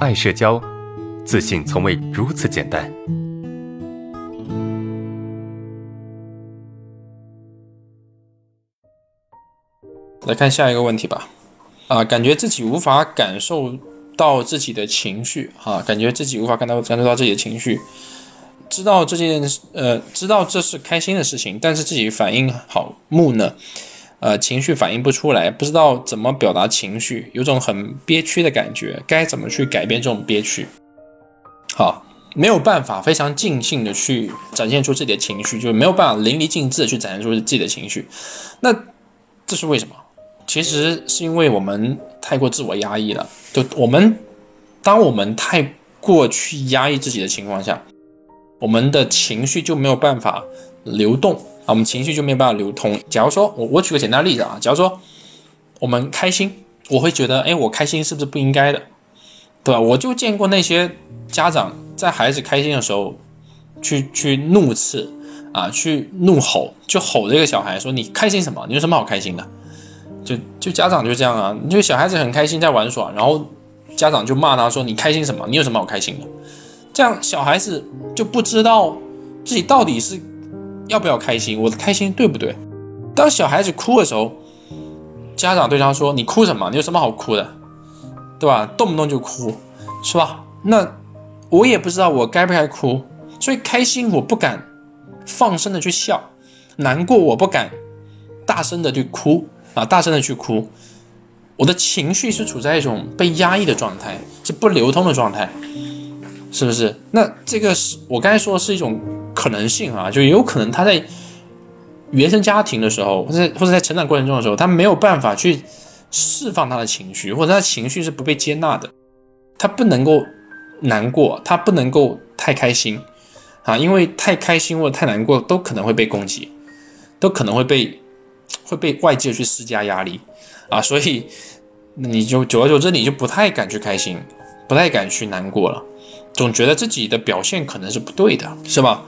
爱社交，自信从未如此简单。来看下一个问题吧。啊，感觉自己无法感受到自己的情绪，哈，感觉自己无法感到感受到自己的情绪。知道这件事，呃，知道这是开心的事情，但是自己反应好木讷，呃，情绪反应不出来，不知道怎么表达情绪，有种很憋屈的感觉，该怎么去改变这种憋屈？好，没有办法非常尽兴的去展现出自己的情绪，就是没有办法淋漓尽致的去展现出自己的情绪，那这是为什么？其实是因为我们太过自我压抑了，就我们当我们太过去压抑自己的情况下。我们的情绪就没有办法流动，我们情绪就没有办法流通。假如说我我举个简单例子啊，假如说我们开心，我会觉得，哎，我开心是不是不应该的，对吧？我就见过那些家长在孩子开心的时候，去去怒斥啊，去怒吼，就吼这个小孩说：“你开心什么？你有什么好开心的？”就就家长就这样啊，就小孩子很开心在玩耍，然后家长就骂他说：“你开心什么？你有什么好开心的？”这样小孩子就不知道自己到底是要不要开心，我的开心对不对？当小孩子哭的时候，家长对他说：“你哭什么？你有什么好哭的？对吧？动不动就哭，是吧？”那我也不知道我该不该哭，所以开心我不敢放声的去笑，难过我不敢大声的去哭啊，大声的去哭，我的情绪是处在一种被压抑的状态，是不流通的状态。是不是？那这个是我刚才说的是一种可能性啊，就也有可能他在原生家庭的时候，或者或者在成长过程中的时候，他没有办法去释放他的情绪，或者他情绪是不被接纳的，他不能够难过，他不能够太开心啊，因为太开心或者太难过都可能会被攻击，都可能会被会被外界去施加压力啊，所以你就久而久之你就不太敢去开心，不太敢去难过了。总觉得自己的表现可能是不对的，是吧？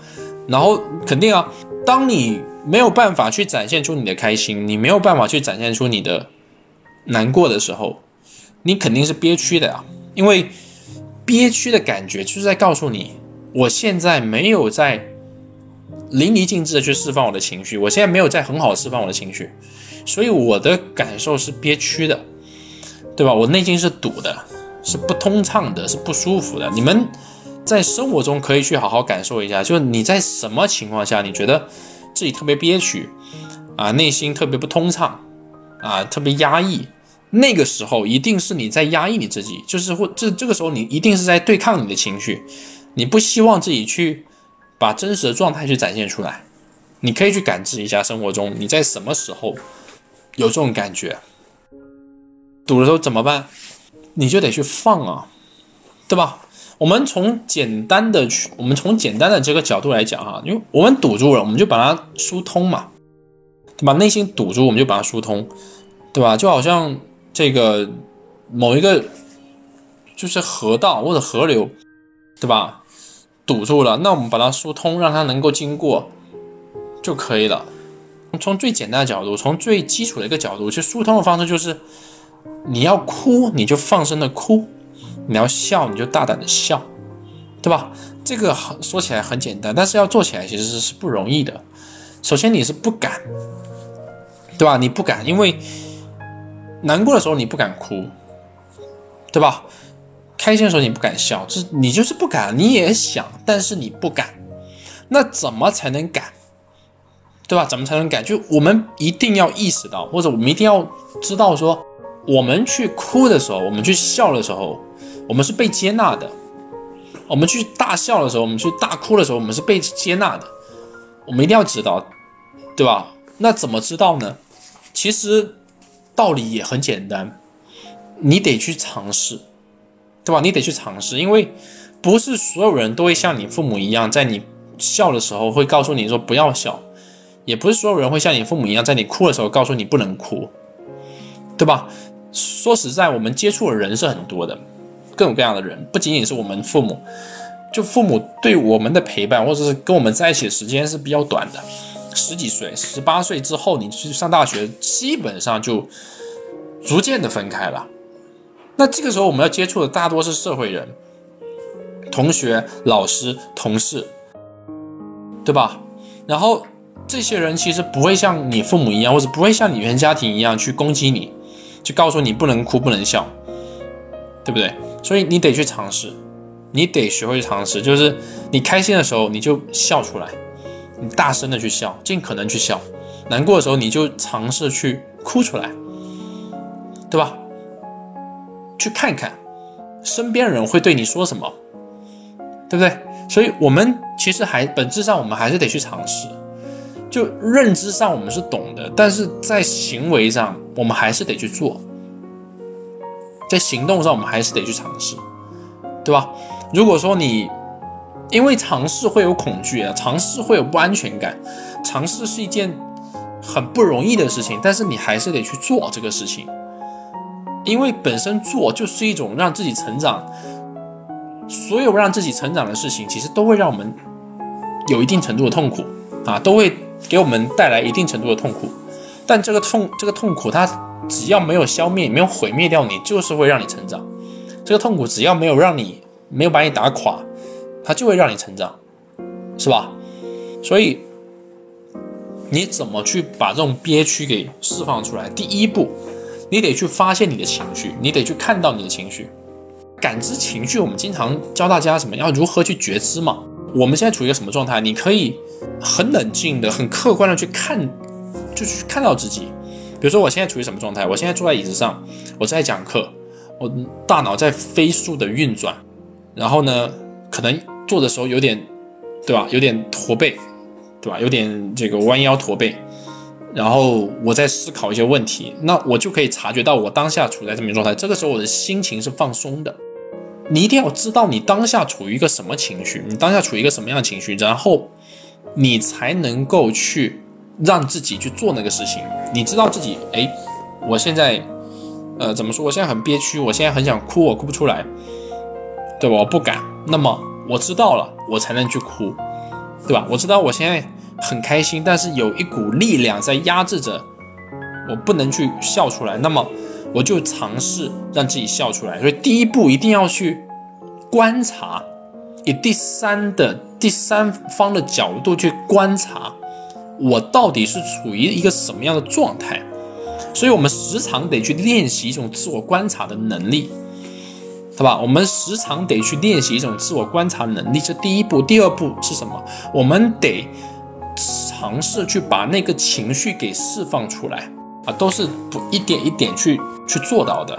然后肯定啊，当你没有办法去展现出你的开心，你没有办法去展现出你的难过的时候，你肯定是憋屈的呀。因为憋屈的感觉就是在告诉你，我现在没有在淋漓尽致的去释放我的情绪，我现在没有在很好释放我的情绪，所以我的感受是憋屈的，对吧？我内心是堵的。是不通畅的，是不舒服的。你们在生活中可以去好好感受一下，就是你在什么情况下，你觉得自己特别憋屈啊，内心特别不通畅啊，特别压抑，那个时候一定是你在压抑你自己，就是或这这个时候你一定是在对抗你的情绪，你不希望自己去把真实的状态去展现出来。你可以去感知一下生活中你在什么时候有这种感觉，堵的时候怎么办？你就得去放啊，对吧？我们从简单的去，我们从简单的这个角度来讲哈，因为我们堵住了，我们就把它疏通嘛，对吧？内心堵住，我们就把它疏通，对吧？就好像这个某一个就是河道或者河流，对吧？堵住了，那我们把它疏通，让它能够经过就可以了。从最简单的角度，从最基础的一个角度，去疏通的方式就是。你要哭，你就放声的哭；你要笑，你就大胆的笑，对吧？这个说起来很简单，但是要做起来其实是不容易的。首先你是不敢，对吧？你不敢，因为难过的时候你不敢哭，对吧？开心的时候你不敢笑，这你就是不敢。你也想，但是你不敢。那怎么才能敢？对吧？怎么才能敢？就我们一定要意识到，或者我们一定要知道说。我们去哭的时候，我们去笑的时候，我们是被接纳的；我们去大笑的时候，我们去大哭的时候，我们是被接纳的。我们一定要知道，对吧？那怎么知道呢？其实道理也很简单，你得去尝试，对吧？你得去尝试，因为不是所有人都会像你父母一样，在你笑的时候会告诉你说不要笑，也不是所有人会像你父母一样，在你哭的时候告诉你不能哭，对吧？说实在，我们接触的人是很多的，各种各样的人，不仅仅是我们父母，就父母对我们的陪伴，或者是跟我们在一起的时间是比较短的，十几岁、十八岁之后，你去上大学，基本上就逐渐的分开了。那这个时候我们要接触的大多是社会人，同学、老师、同事，对吧？然后这些人其实不会像你父母一样，或者不会像你原家庭一样去攻击你，去告诉你不能哭、不能笑，对不对？所以你得去尝试，你得学会尝试，就是你开心的时候你就笑出来，你大声的去笑，尽可能去笑；难过的时候你就尝试去哭出来，对吧？去看看身边人会对你说什么，对不对？所以我们其实还本质上我们还是得去尝试，就认知上我们是懂的，但是在行为上我们还是得去做。在行动上，我们还是得去尝试，对吧？如果说你因为尝试会有恐惧啊，尝试会有不安全感，尝试是一件很不容易的事情，但是你还是得去做这个事情，因为本身做就是一种让自己成长。所有让自己成长的事情，其实都会让我们有一定程度的痛苦啊，都会给我们带来一定程度的痛苦。但这个痛，这个痛苦，它。只要没有消灭，没有毁灭掉你，就是会让你成长。这个痛苦只要没有让你没有把你打垮，它就会让你成长，是吧？所以你怎么去把这种憋屈给释放出来？第一步，你得去发现你的情绪，你得去看到你的情绪，感知情绪。我们经常教大家什么要如何去觉知嘛？我们现在处于一个什么状态？你可以很冷静的、很客观的去看，就去看到自己。比如说，我现在处于什么状态？我现在坐在椅子上，我在讲课，我大脑在飞速的运转，然后呢，可能做的时候有点，对吧？有点驼背，对吧？有点这个弯腰驼背，然后我在思考一些问题，那我就可以察觉到我当下处在这么一个状态。这个时候我的心情是放松的。你一定要知道你当下处于一个什么情绪，你当下处于一个什么样的情绪，然后你才能够去。让自己去做那个事情，你知道自己哎，我现在，呃，怎么说？我现在很憋屈，我现在很想哭，我哭不出来，对吧？我不敢。那么我知道了，我才能去哭，对吧？我知道我现在很开心，但是有一股力量在压制着，我不能去笑出来。那么我就尝试让自己笑出来。所以第一步一定要去观察，以第三的第三方的角度去观察。我到底是处于一个什么样的状态？所以，我们时常得去练习一种自我观察的能力，对吧？我们时常得去练习一种自我观察能力，这第一步。第二步是什么？我们得尝试去把那个情绪给释放出来啊，都是不一点一点去去做到的。